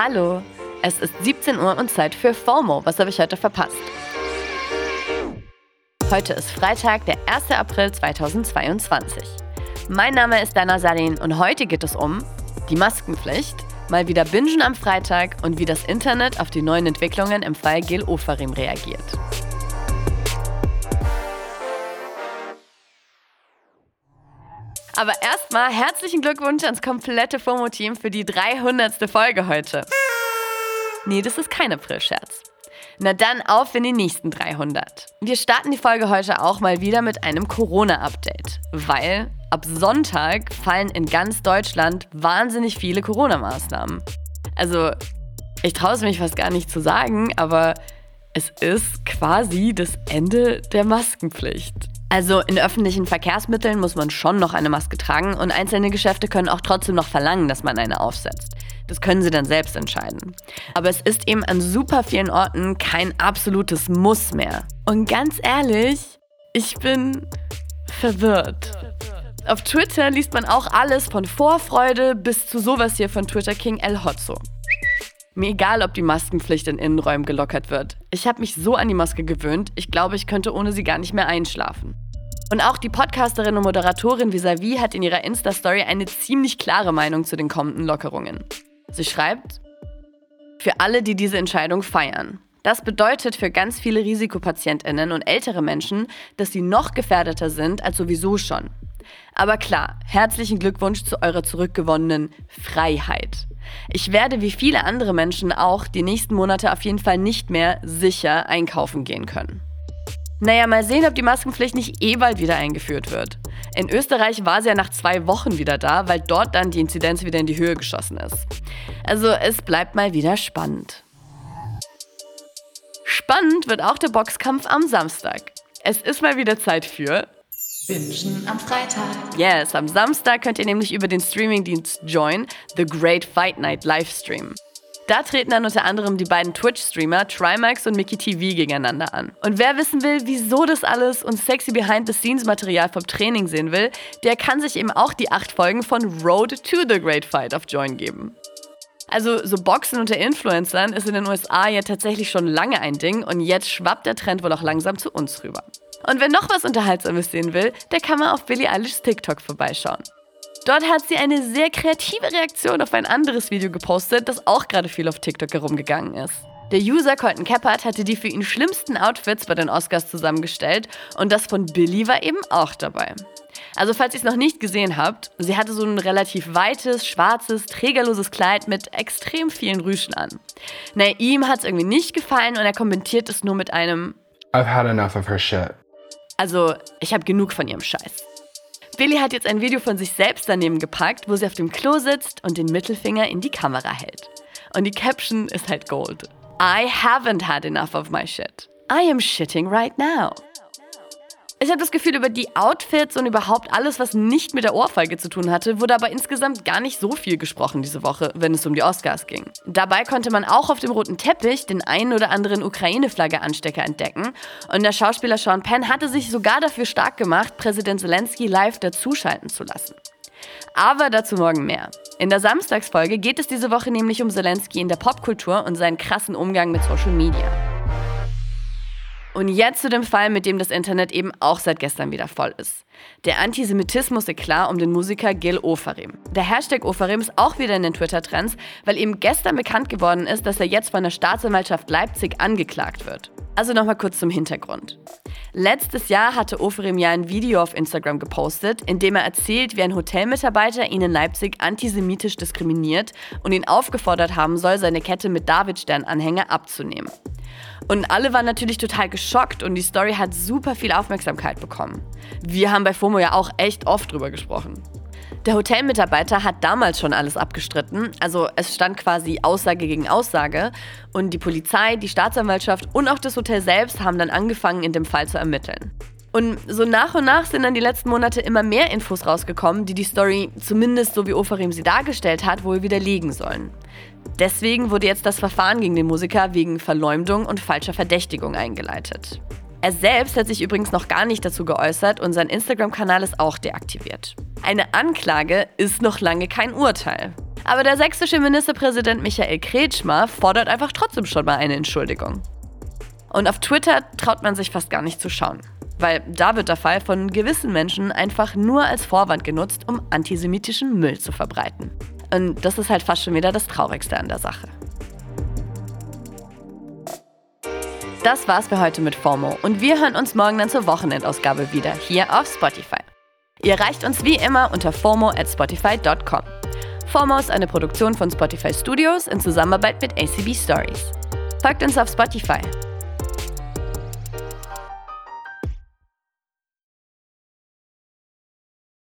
Hallo, es ist 17 Uhr und Zeit für FOMO. Was habe ich heute verpasst? Heute ist Freitag, der 1. April 2022. Mein Name ist Dana Salin und heute geht es um die Maskenpflicht, mal wieder Bingen am Freitag und wie das Internet auf die neuen Entwicklungen im Fall Gil Ofarim reagiert. Aber erstmal herzlichen Glückwunsch ans komplette FOMO-Team für die 300. Folge heute. Nee, das ist kein April-Scherz. Na dann auf in die nächsten 300. Wir starten die Folge heute auch mal wieder mit einem Corona-Update, weil ab Sonntag fallen in ganz Deutschland wahnsinnig viele Corona-Maßnahmen. Also, ich traue es mich fast gar nicht zu sagen, aber es ist quasi das Ende der Maskenpflicht. Also in öffentlichen Verkehrsmitteln muss man schon noch eine Maske tragen und einzelne Geschäfte können auch trotzdem noch verlangen, dass man eine aufsetzt. Das können sie dann selbst entscheiden. Aber es ist eben an super vielen Orten kein absolutes Muss mehr. Und ganz ehrlich, ich bin verwirrt. Auf Twitter liest man auch alles von Vorfreude bis zu sowas hier von Twitter King El Hotzo. Mir egal, ob die Maskenpflicht in Innenräumen gelockert wird. Ich habe mich so an die Maske gewöhnt, ich glaube, ich könnte ohne sie gar nicht mehr einschlafen. Und auch die Podcasterin und Moderatorin Visavi hat in ihrer Insta-Story eine ziemlich klare Meinung zu den kommenden Lockerungen. Sie schreibt, für alle, die diese Entscheidung feiern. Das bedeutet für ganz viele Risikopatientinnen und ältere Menschen, dass sie noch gefährdeter sind als sowieso schon. Aber klar, herzlichen Glückwunsch zu eurer zurückgewonnenen Freiheit. Ich werde wie viele andere Menschen auch die nächsten Monate auf jeden Fall nicht mehr sicher einkaufen gehen können. Naja, mal sehen, ob die Maskenpflicht nicht eh bald wieder eingeführt wird. In Österreich war sie ja nach zwei Wochen wieder da, weil dort dann die Inzidenz wieder in die Höhe geschossen ist. Also es bleibt mal wieder spannend. Spannend wird auch der Boxkampf am Samstag. Es ist mal wieder Zeit für Bingen am Freitag. Yes, am Samstag könnt ihr nämlich über den Streamingdienst Join The Great Fight Night Livestream. Da treten dann unter anderem die beiden Twitch-Streamer Trimax und Mickey TV gegeneinander an. Und wer wissen will, wieso das alles und sexy Behind-the-Scenes-Material vom Training sehen will, der kann sich eben auch die acht Folgen von Road to the Great Fight auf Join geben. Also so Boxen unter Influencern ist in den USA ja tatsächlich schon lange ein Ding und jetzt schwappt der Trend wohl auch langsam zu uns rüber. Und wer noch was Unterhaltsames sehen will, der kann mal auf Billie Eilish's TikTok vorbeischauen. Dort hat sie eine sehr kreative Reaktion auf ein anderes Video gepostet, das auch gerade viel auf TikTok herumgegangen ist. Der User Colton Keppert hatte die für ihn schlimmsten Outfits bei den Oscars zusammengestellt und das von Billy war eben auch dabei. Also falls ihr es noch nicht gesehen habt, sie hatte so ein relativ weites, schwarzes, trägerloses Kleid mit extrem vielen Rüschen an. Na, ihm hat es irgendwie nicht gefallen und er kommentiert es nur mit einem I've had enough of her shit. Also, ich habe genug von ihrem Scheiß. Billy hat jetzt ein Video von sich selbst daneben gepackt, wo sie auf dem Klo sitzt und den Mittelfinger in die Kamera hält. Und die Caption ist halt Gold. I haven't had enough of my shit. I am shitting right now. Ich habe das Gefühl, über die Outfits und überhaupt alles, was nicht mit der Ohrfeige zu tun hatte, wurde aber insgesamt gar nicht so viel gesprochen diese Woche, wenn es um die Oscars ging. Dabei konnte man auch auf dem roten Teppich den einen oder anderen Ukraine-Flagge-Anstecker entdecken. Und der Schauspieler Sean Penn hatte sich sogar dafür stark gemacht, Präsident Zelensky live dazuschalten zu lassen. Aber dazu morgen mehr. In der Samstagsfolge geht es diese Woche nämlich um Zelensky in der Popkultur und seinen krassen Umgang mit Social Media. Und jetzt zu dem Fall, mit dem das Internet eben auch seit gestern wieder voll ist. Der Antisemitismus-Eklat um den Musiker Gil Ofarim. Der Hashtag Ofarim ist auch wieder in den Twitter-Trends, weil eben gestern bekannt geworden ist, dass er jetzt von der Staatsanwaltschaft Leipzig angeklagt wird. Also nochmal kurz zum Hintergrund. Letztes Jahr hatte Oferim ja ein Video auf Instagram gepostet, in dem er erzählt, wie ein Hotelmitarbeiter ihn in Leipzig antisemitisch diskriminiert und ihn aufgefordert haben soll, seine Kette mit Davidstern-Anhänger abzunehmen. Und alle waren natürlich total geschockt und die Story hat super viel Aufmerksamkeit bekommen. Wir haben bei FOMO ja auch echt oft drüber gesprochen. Der Hotelmitarbeiter hat damals schon alles abgestritten, also es stand quasi Aussage gegen Aussage und die Polizei, die Staatsanwaltschaft und auch das Hotel selbst haben dann angefangen, in dem Fall zu ermitteln. Und so nach und nach sind dann die letzten Monate immer mehr Infos rausgekommen, die die Story, zumindest so wie Ofarim sie dargestellt hat, wohl widerlegen sollen. Deswegen wurde jetzt das Verfahren gegen den Musiker wegen Verleumdung und falscher Verdächtigung eingeleitet. Er selbst hat sich übrigens noch gar nicht dazu geäußert und sein Instagram-Kanal ist auch deaktiviert. Eine Anklage ist noch lange kein Urteil. Aber der sächsische Ministerpräsident Michael Kretschmer fordert einfach trotzdem schon mal eine Entschuldigung. Und auf Twitter traut man sich fast gar nicht zu schauen. Weil da wird der Fall von gewissen Menschen einfach nur als Vorwand genutzt, um antisemitischen Müll zu verbreiten. Und das ist halt fast schon wieder das Traurigste an der Sache. Das war's für heute mit FOMO und wir hören uns morgen dann zur Wochenendausgabe wieder hier auf Spotify. Ihr erreicht uns wie immer unter FOMO at spotify.com. FOMO ist eine Produktion von Spotify Studios in Zusammenarbeit mit ACB Stories. Folgt uns auf Spotify